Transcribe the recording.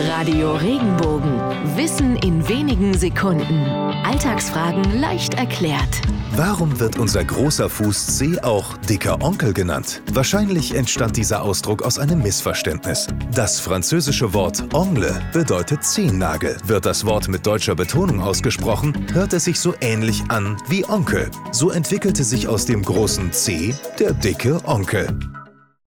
Radio Regenbogen. Wissen in wenigen Sekunden. Alltagsfragen leicht erklärt. Warum wird unser großer Fuß C auch dicker Onkel genannt? Wahrscheinlich entstand dieser Ausdruck aus einem Missverständnis. Das französische Wort Ongle bedeutet Zehennagel. Wird das Wort mit deutscher Betonung ausgesprochen, hört es sich so ähnlich an wie Onkel. So entwickelte sich aus dem großen C der dicke Onkel.